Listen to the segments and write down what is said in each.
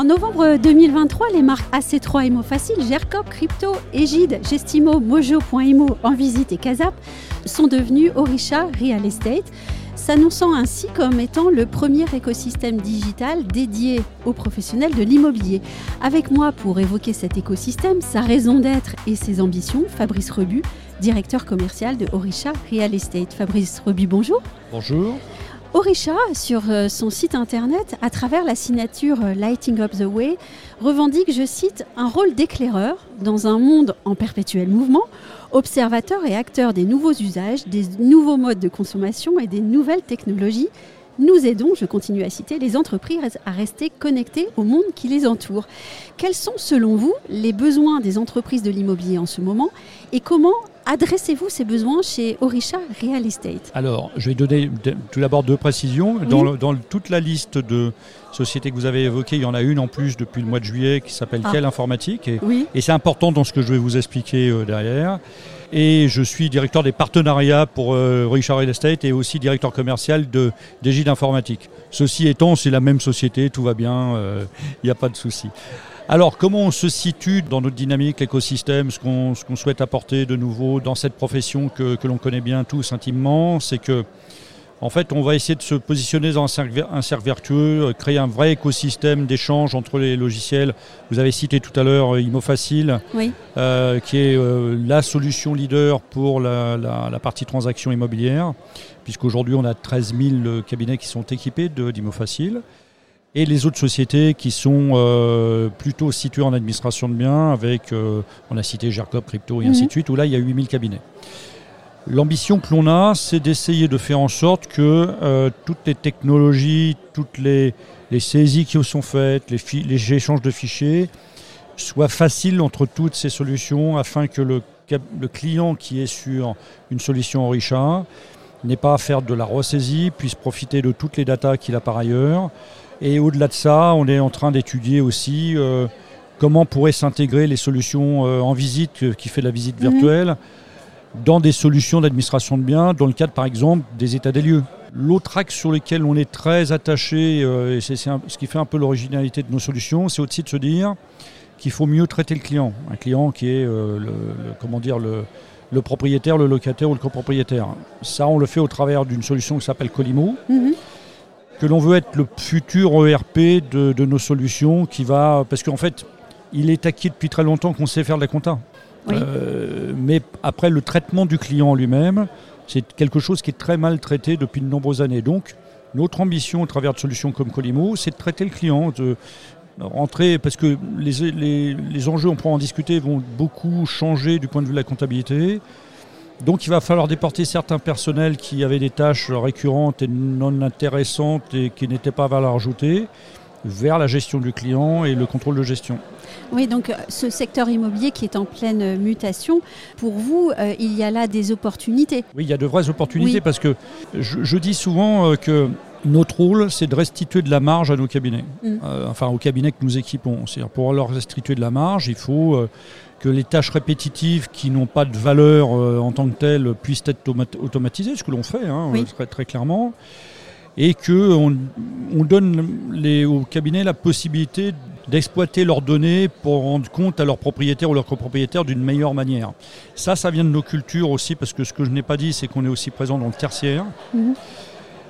En novembre 2023, les marques AC3 Imo Facile, Gercop, Crypto, Egide, Gestimo, Mojo.imo, Envisite et Casap sont devenus Orisha Real Estate, s'annonçant ainsi comme étant le premier écosystème digital dédié aux professionnels de l'immobilier. Avec moi pour évoquer cet écosystème, sa raison d'être et ses ambitions, Fabrice Rebu, directeur commercial de Orisha Real Estate. Fabrice Rebu, bonjour. Bonjour. Orisha, sur euh, son site internet, à travers la signature euh, Lighting Up the Way, revendique, je cite, un rôle d'éclaireur dans un monde en perpétuel mouvement, observateur et acteur des nouveaux usages, des nouveaux modes de consommation et des nouvelles technologies. Nous aidons, je continue à citer, les entreprises à rester connectées au monde qui les entoure. Quels sont, selon vous, les besoins des entreprises de l'immobilier en ce moment et comment adressez-vous ces besoins chez Orisha Real Estate Alors, je vais donner tout d'abord deux précisions. Dans, toute la liste de sociétés que vous avez évoquées, il y en a une en plus depuis le mois de juillet qui s'appelle ah. Informatique. Et, et c'est important dans ce que je vais vous expliquer euh, derrière. Et je suis directeur des partenariats pour euh, Orisha Real Estate et aussi directeur commercial de d'Égide Informatique. Ceci étant, c'est la même société, tout va bien, euh, il n'y a pas de souci. Alors, comment on se situe dans notre dynamique, l'écosystème, ce qu'on souhaite apporter de nouveau dans cette profession que, l'on connaît bien tous intimement, c'est que, en fait, on va essayer de se positionner dans un cercle, un cercle vertueux, euh, créer un vrai écosystème d'échange entre les logiciels. Vous avez cité tout à l'heure euh, ImoFacile, euh, qui est la solution leader pour la, partie transaction immobilière, puisqu'aujourd'hui on a 13 000 cabinets qui sont équipés d'ImoFacile et les autres sociétés qui sont euh, plutôt situées en administration de biens, avec, on a cité Gercop, Crypto et ainsi de mhm. suite, où là il y a 8000 cabinets. L'ambition que l'on a, c'est d'essayer de faire en sorte que euh, toutes les technologies, toutes les, les, saisies qui sont faites, les, les, échanges de fichiers, soient faciles entre toutes ces solutions afin que le, le client qui est sur une solution Orisha n'ait pas à faire de la ressaisie, puisse profiter de toutes les datas qu'il a par ailleurs et au-delà de ça, on est en train d'étudier aussi euh, comment pourraient s'intégrer les solutions euh, en visite, qui fait la visite mhm. virtuelle, dans des solutions d'administration de biens, dans le cadre par exemple des états des lieux. L'autre axe sur lequel on est très attaché, et c'est ce qui fait un peu l'originalité de nos solutions, c'est aussi de se dire qu'il faut mieux traiter le client. Un client qui est le, comment dire, le, propriétaire, le locataire ou le copropriétaire. Ça, on le fait au travers d'une solution qui s'appelle Colimo. Mhm que l'on veut être le futur ERP de, nos solutions qui va. Parce qu'en fait, il est acquis depuis très longtemps qu'on sait faire de la compta. Euh, mais après, le traitement du client lui-même, c'est quelque chose qui est très mal traité depuis de nombreuses années. Donc, notre ambition au travers de solutions comme Colimo, c'est de traiter le client, de rentrer, parce que les, les, les enjeux, on pourra en discuter, vont beaucoup changer du point de vue de la comptabilité. Donc il va falloir déporter certains personnels qui avaient des tâches récurrentes et non intéressantes et qui n'étaient pas à valeur ajoutée vers la gestion du client et le contrôle de gestion. Oui, donc euh, ce secteur immobilier qui est en pleine mutation, pour vous, euh, il y a là des opportunités. Oui, il y a de vraies opportunités parce que je, dis souvent euh, que notre rôle, c'est de restituer de la marge à nos cabinets, mm. enfin aux cabinets que nous équipons. C'est-à-dire pour leur restituer de la marge, il faut que les tâches répétitives qui n'ont pas de valeur euh, en tant que telles puissent être automatisées, ce que l'on fait hein, très, très, clairement, et qu'on on donne les, aux cabinets la possibilité d'exploiter leurs données pour rendre compte à leurs propriétaires ou leurs copropriétaires d'une meilleure manière. Ça, ça vient de nos cultures aussi, parce que ce que je n'ai pas dit, c'est qu'on est aussi présent dans le tertiaire. Mhm.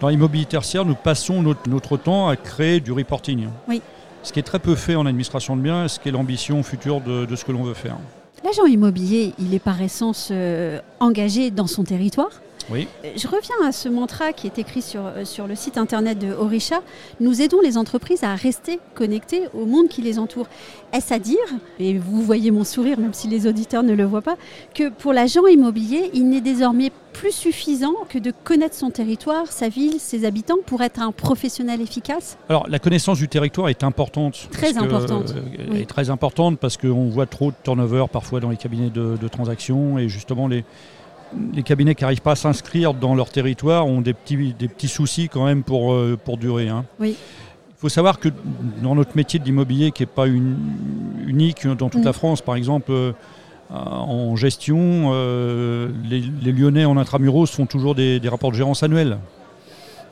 Dans l'immobilier tertiaire, nous passons notre, notre, temps à créer du reporting. Oui ce qui est très peu fait en administration de biens, ce qui est l'ambition future de, ce que l'on veut faire. L'agent immobilier, il est par essence euh, engagé dans son territoire? Oui. Euh, je reviens à ce mantra qui est écrit sur, euh, sur le site internet de Orisha. Nous aidons les entreprises à rester connectées au monde qui les entoure. Est-ce à dire, et vous voyez mon sourire même si les auditeurs ne le voient pas, que pour l'agent immobilier, il n'est désormais plus suffisant que de connaître son territoire, sa ville, ses habitants pour être un professionnel efficace? Alors la connaissance du territoire est importante. Très importante. Euh, est très importante parce qu'on voit trop de turnover parfois dans les cabinets de, de transactions et justement les les cabinets qui n'arrivent pas à s'inscrire dans leur territoire ont des petits, des petits soucis quand même pour, euh, pour durer. Hein. Oui. Il faut savoir que dans notre métier d'immobilier, qui n'est pas une, unique dans toute mm. la France, par exemple, euh, en gestion, euh, les, Lyonnais en intramuros font toujours des, rapports de gérance annuels.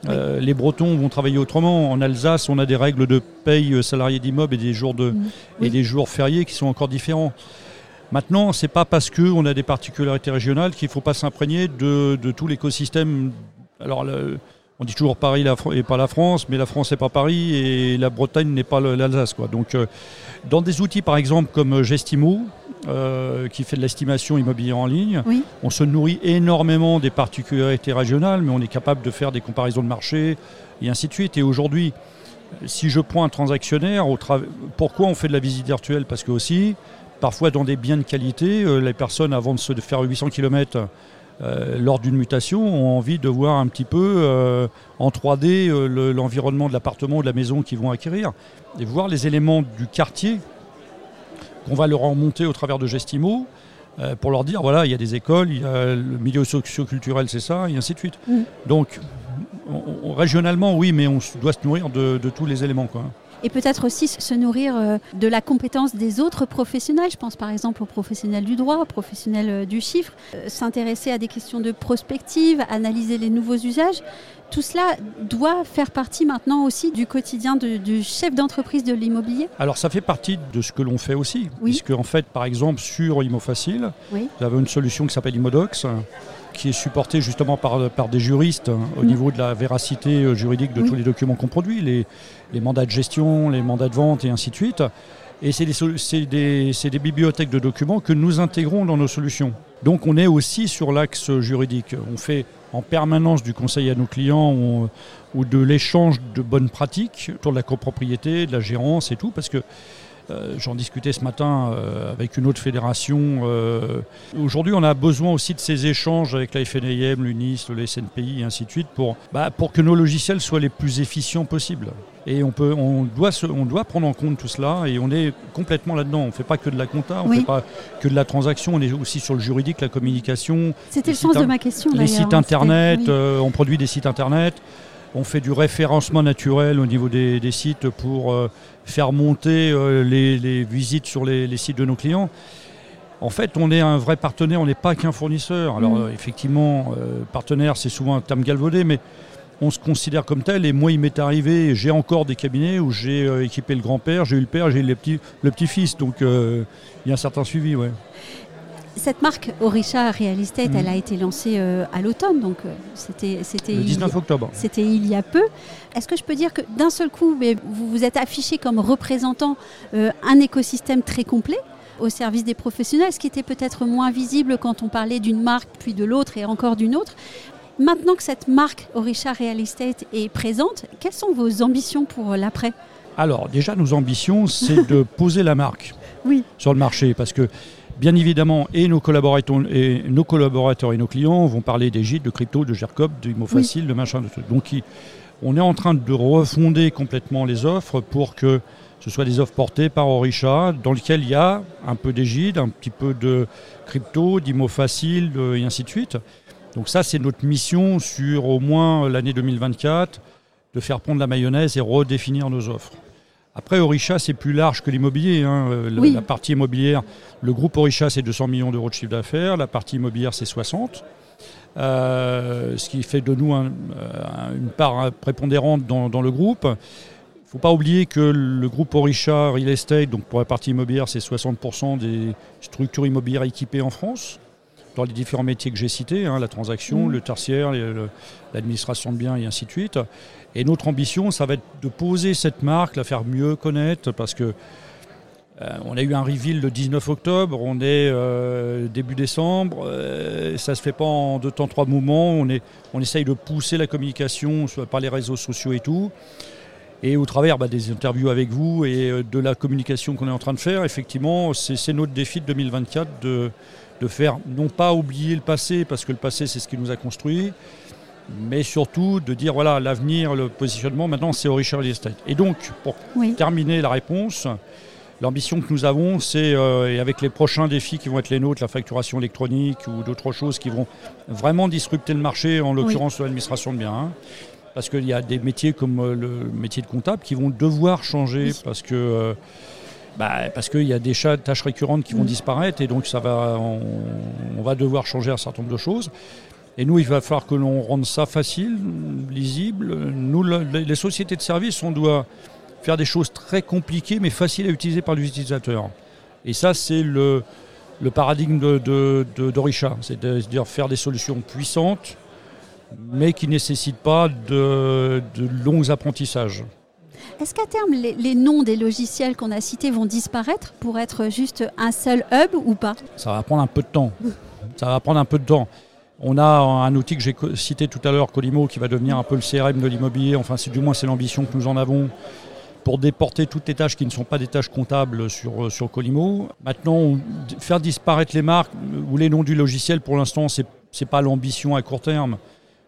les Bretons vont travailler autrement. En Alsace, on a des règles de paye salariés d'immeubles et des jours de mm. et des jours fériés qui sont encore différents. Maintenant, ce n'est pas parce qu'on a des particularités régionales qu'il ne faut pas s'imprégner de, tout l'écosystème. Alors, on dit toujours Paris et pas la France, mais la France n'est pas Paris et la Bretagne n'est pas l'Alsace. Donc, euh, dans des outils, par exemple, comme Gestimo, euh, qui fait de l'estimation immobilière en ligne, on se nourrit énormément des particularités régionales, mais on est capable de faire des comparaisons de marché et ainsi de suite. Et aujourd'hui, si je prends un transactionnaire, pourquoi on fait de la visite virtuelle? Parce que aussi, Parfois, dans des biens de qualité, euh, les personnes, avant de se faire 800 km euh, lors d'une mutation, ont envie de voir un petit peu euh, en 3D l'environnement de l'appartement ou de la maison qu'ils vont acquérir et voir les éléments du quartier qu'on va leur remonter au travers de Gestimo pour leur dire voilà, il y a des écoles, il y a le milieu socioculturel, c'est ça, et ainsi de suite. Mmh. Donc, régionalement, oui, mais on doit se nourrir de, de tous les éléments. Quoi et peut-être aussi se nourrir euh, de la compétence des autres professionnels. Je pense par exemple aux professionnels du droit, aux professionnels euh, du chiffre, euh, s'intéresser à des questions de prospective, analyser les nouveaux usages. Tout cela doit faire partie maintenant aussi du quotidien du chef d'entreprise de l'immobilier Alors ça fait partie de ce que l'on fait aussi, puisque en fait par exemple sur ImoFacile, oui. vous avez une solution qui s'appelle Imodox, qui est supporté justement par, par des juristes hein, au mm. niveau de la véracité euh, juridique de tous les documents qu'on produit, les, les, mandats de gestion, les mandats de vente et ainsi de suite. Et c'est des, des, des, bibliothèques de documents que nous intégrons dans nos solutions. Donc on est aussi sur l'axe juridique. On fait en permanence du conseil à nos clients ou de l'échange de bonnes pratiques autour de la copropriété, de la gérance et tout, parce que j'en discutais ce matin euh, avec une autre fédération. Euh, aujourd'hui, on a besoin aussi de ces échanges avec la FNIM, l'UNIS, le SNPI et ainsi de suite pour, bah, pour que nos logiciels soient les plus efficients possibles. Et on, peut, on, doit on doit prendre en compte tout cela et on est complètement là-dedans. On ne fait pas que de la compta, on ne fait pas que de la transaction, on est aussi sur le juridique, la communication. C'était le sens de ma question. Les sites internet, on produit des sites internet. On fait du référencement naturel au niveau des, sites pour euh, faire monter euh, les, visites sur les, sites de nos clients. En fait, on est un vrai partenaire, on n'est pas qu'un fournisseur. Alors, mm. euh, effectivement, partenaire, c'est souvent un terme galvaudé, mais on se considère comme tel. Et moi, il m'est arrivé, j'ai encore des cabinets où j'ai équipé le grand-père, j'ai eu le père, j'ai eu le petit-fils. Donc, il y a un certain suivi, ouais. Cette marque Orisha Real Estate, elle mhm. a été lancée euh, à l'automne, donc euh, c'était c'était le 19 octobre. C'était il y a peu. Est-ce que je peux dire que d'un seul coup, mais vous vous êtes affiché comme représentant euh, un écosystème très complet au service des professionnels, ce qui était peut-être moins visible quand on parlait d'une marque puis de l'autre et encore d'une autre. Maintenant que cette marque Orisha Real Estate est présente, quelles sont vos ambitions pour l'après? Alors déjà, nos ambitions, c'est de poser la marque oui. sur le marché, parce que Bien évidemment, et nos collaborateurs et nos, collaborateurs et nos clients vont parler des gîtes, de crypto, de GERCOP, de Facile, de machin, de trucs. Donc on est en train de refonder complètement les offres pour que ce soit des offres portées par Orisha, dans lesquelles il y a un peu d'égide, un petit peu de crypto, d'IMO facile, et ainsi de suite. Donc ça, c'est notre mission sur au moins l'année 2024, de faire prendre la mayonnaise et redéfinir nos offres. Après, Orisha, c'est plus large que l'immobilier. Hein. Euh, la partie immobilière, le groupe Orisha, c'est 200 millions d'euros de chiffre d'affaires. La partie immobilière, c'est 60. Euh, ce qui fait de nous euh, une part prépondérante dans, le groupe. Il ne faut pas oublier que le groupe Orisha Real Estate, donc pour la partie immobilière, c'est 60% des structures immobilières équipées en France dans les différents métiers que j'ai cités, hein, la transaction, mmh. le tertiaire, l'administration de biens et ainsi de suite. Et notre ambition, ça va être de poser cette marque, la faire mieux connaître, parce que euh, on a eu un reveal le 19 octobre, on est euh, début décembre, euh, ça se fait pas en deux temps, trois mouvements, on, est, on essaye de pousser la communication par les réseaux sociaux et tout. Et au travers bah, des interviews avec vous et de la communication qu'on est en train de faire, effectivement, c'est notre défi de 2024 de, de faire, non pas oublier le passé, parce que le passé c'est ce qui nous a construit, mais surtout de dire voilà l'avenir, le positionnement maintenant c'est au Richard Estate. Et donc pour terminer la réponse, L'ambition que nous avons, c'est, et avec les prochains défis qui vont être les nôtres, la facturation électronique ou d'autres choses qui vont vraiment disrupter le marché, en l'occurrence l'administration de biens, hein. parce qu'il y a des métiers comme le métier de comptable qui vont devoir changer parce que bah, parce qu'il y a des tâches récurrentes qui vont mm. disparaître et donc ça va, on, va devoir changer un certain nombre de choses. Et nous, il va falloir que l'on rende ça facile, lisible. Nous, les sociétés de services, on doit faire des choses très compliquées mais faciles à utiliser par l'utilisateur. Et ça, c'est le, le, paradigme de, d'Orisha, c'est-à-dire faire des solutions puissantes mais qui ne nécessitent pas de, de longs apprentissages. Est-ce qu'à terme, les, noms des logiciels qu'on a cités vont disparaître pour être juste un seul hub ou pas? Ça va prendre un peu de temps. Ça va prendre un peu de temps. On a un outil que j'ai cité tout à l'heure, Colimo, qui va devenir un peu le CRM de l'immobilier. Enfin, c'est du moins c'est l'ambition que nous en avons pour déporter toutes les tâches qui ne sont pas des tâches comptables sur, sur Colimo. Maintenant, faire disparaître les marques ou les noms du logiciel, pour l'instant, ce n'est pas l'ambition à court terme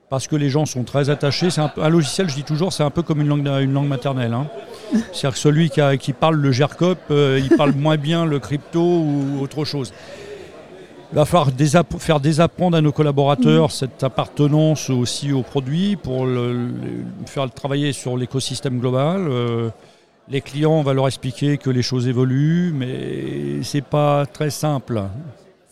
parce que les gens sont très attachés. Un, logiciel, je dis toujours, c'est un peu comme une langue, une langue maternelle. Hein. C'est-à-dire que celui qui, parle le GERCOP, euh, il parle moins bien le crypto ou autre chose. Il va falloir faire désapprendre à nos collaborateurs mmh. cette appartenance aussi au produit pour le, faire travailler sur l'écosystème global. Euh, les clients, on va leur expliquer que les choses évoluent, mais c'est pas très simple.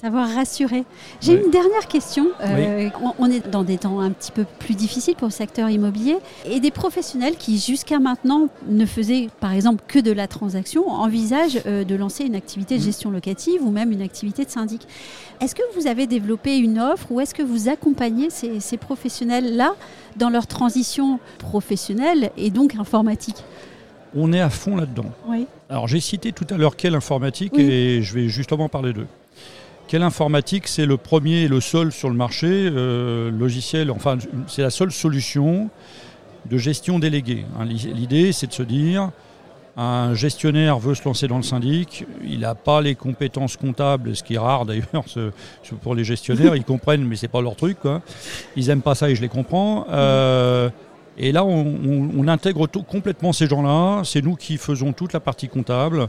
Savoir rassurer. J'ai une dernière question. Euh, on, est dans des temps un petit peu plus difficiles pour le secteur immobilier et des professionnels qui jusqu'à maintenant ne faisaient par exemple que de la transaction envisagent euh, de lancer une activité de mm. gestion locative ou même une activité de syndic. Est-ce que vous avez développé une offre ou est-ce que vous accompagnez ces, ces professionnels-là dans leur transition professionnelle et donc informatique? On est à fond là-dedans. Oui. Alors j'ai cité tout à l'heure quelle informatique et je vais justement parler d'eux. Quelle informatique C'est le premier et le seul sur le marché euh, logiciel, enfin c'est la seule solution de gestion déléguée. Hein, l'idée c'est de se dire, un gestionnaire veut se lancer dans le syndic, il n'a pas les compétences comptables, ce qui est rare d'ailleurs pour les gestionnaires, ils comprennent mais c'est pas leur truc. Ils n'aiment pas ça et je les comprends. Euh, et là on, intègre complètement ces gens-là, c'est nous qui faisons toute la partie comptable.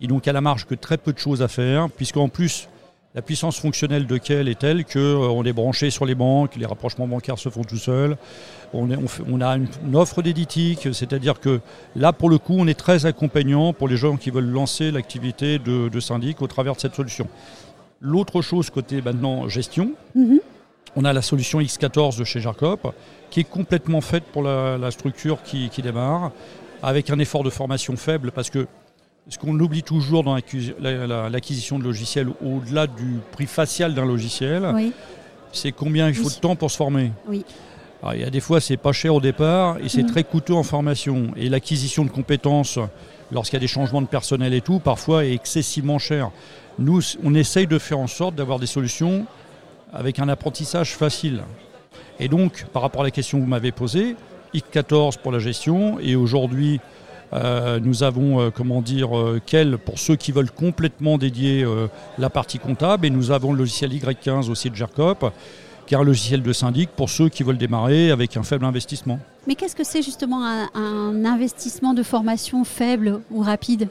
Ils n'ont qu'à la marge que très peu de choses à faire, puisqu'en plus la puissance fonctionnelle de Quel est telle qu'on euh, est branché sur les banques, les rapprochements bancaires se font tout seuls. On, a une, offre d'éditique, c'est-à-dire que là, pour le coup, on est très accompagnant pour les gens qui veulent lancer l'activité de, syndic au travers de cette solution. L'autre chose côté maintenant gestion, mhm. on a la solution X14 de chez Jacob, qui est complètement faite pour la, structure qui, qui démarre, avec un effort de formation faible, parce que ce qu'on oublie toujours dans l'acquisition de logiciels, au-delà du prix facial d'un logiciel, c'est combien il faut de temps pour se former. Oui. il y a des fois, c'est pas cher au départ et c'est mm. très coûteux en formation. Et l'acquisition de compétences, lorsqu'il y a des changements de personnel et tout, parfois est excessivement cher. Nous, on essaye de faire en sorte d'avoir des solutions avec un apprentissage facile. Et donc, par rapport à la question que vous m'avez posée, IC14 pour la gestion et aujourd'hui euh, nous avons, euh, comment dire, euh, quel pour ceux qui veulent complètement dédier la partie comptable. Et nous avons le logiciel Y15 aussi de GERCOP, qui est un logiciel de syndic pour ceux qui veulent démarrer avec un faible investissement. Mais qu'est-ce que c'est justement un, investissement de formation faible ou rapide?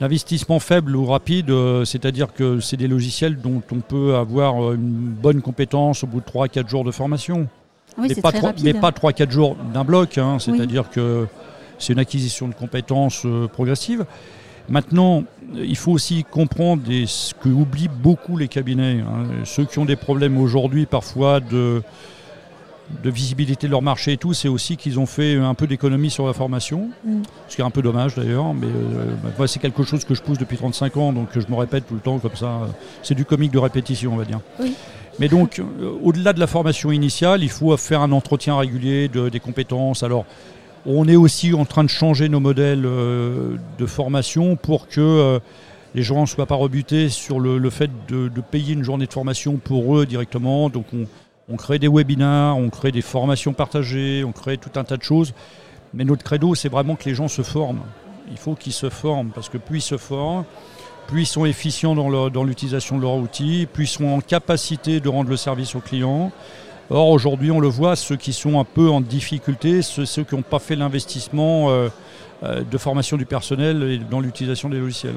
L'investissement faible ou rapide, c'est-à-dire que c'est des logiciels dont on peut avoir une bonne compétence au bout de 3-4 jours de formation. Oui, mais, pas 3, mais, pas 3-4 jours d'un bloc, hein. c'est-à-dire que c'est une acquisition de compétences euh, progressive. Maintenant, il faut aussi comprendre ce que oublient beaucoup les cabinets. Hein. Ceux qui ont des problèmes aujourd'hui parfois de, de visibilité de leur marché et tout, c'est aussi qu'ils ont fait un peu d'économie sur la formation, mm. ce qui est un peu dommage d'ailleurs, mais euh, c'est quelque chose que je pousse depuis 35 ans, donc je me répète tout le temps comme ça. C'est du comique de répétition, on va dire. Mais donc, euh, au-delà de la formation initiale, il faut faire un entretien régulier de, des compétences. Alors, on est aussi en train de changer nos modèles euh, de formation pour que euh, les gens ne soient pas rebutés sur le, fait de, payer une journée de formation pour eux directement. Donc on, crée des webinars, on crée des formations partagées, on crée tout un tas de choses. Mais notre credo, c'est vraiment que les gens se forment. Il faut qu'ils se forment parce que plus ils se forment, plus ils sont efficients dans l'utilisation de leur outil, plus ils sont en capacité de rendre le service aux clients Or, aujourd'hui, on le voit, ceux qui sont un peu en difficulté, ceux, qui n'ont pas fait l'investissement euh, euh, de formation du personnel et dans l'utilisation des logiciels.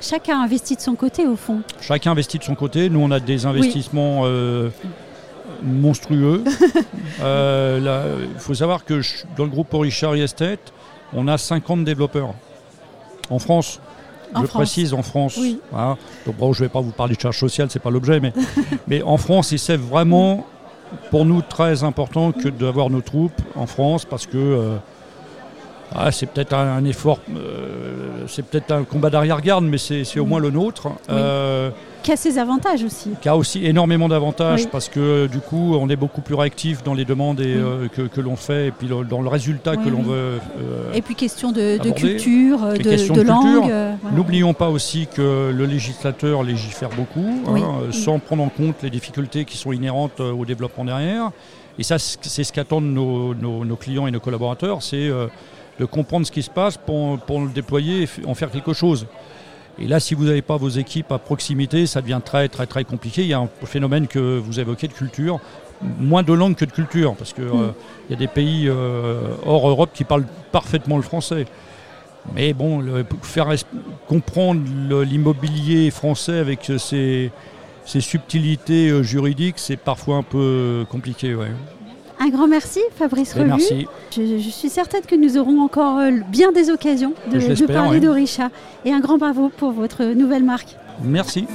Chacun investit de son côté, au fond. Chacun investit de son côté. Nous, on a des investissements euh, monstrueux. Il faut savoir que dans le groupe Richard Estate, on a 50 développeurs en France. je précise en France. Hein. Donc, je ne vais pas vous parler de charge sociale, ce n'est pas l'objet, mais, mais en France, c'est vraiment pour nous très important que d'avoir nos troupes en France parce que euh, ah, c'est peut-être un, effort, euh, c'est peut-être un combat d'arrière-garde, mais c'est au moins le nôtre. Euh, qui a ses avantages aussi. Qui a aussi énormément d'avantages parce que du coup, on est beaucoup plus réactif dans les demandes et, euh, que, l'on fait et puis dans le résultat que l'on veut. Euh, et puis question de, culture, de, langue. Euh, N'oublions pas aussi que le législateur légifère beaucoup, hein, sans prendre en compte les difficultés qui sont inhérentes au développement derrière. Et ça, c'est ce qu'attendent nos, nos, clients et nos collaborateurs, c'est de comprendre ce qui se passe pour, pour le déployer et en faire quelque chose. Et là, si vous n'avez pas vos équipes à proximité, ça devient très très très compliqué. Il y a un phénomène que vous évoquez de culture, moins de langue que de culture, parce qu'il mm. euh, y a des pays euh, hors Europe qui parlent parfaitement le français. Mais bon, faire comprendre l'immobilier français avec ses, subtilités euh, juridiques, c'est parfois un peu compliqué. Un grand merci, Fabrice ben, Relu. Merci. Je, suis certaine que nous aurons encore euh, bien des occasions de, parler d'Orisha. Et un grand bravo pour votre nouvelle marque. Merci.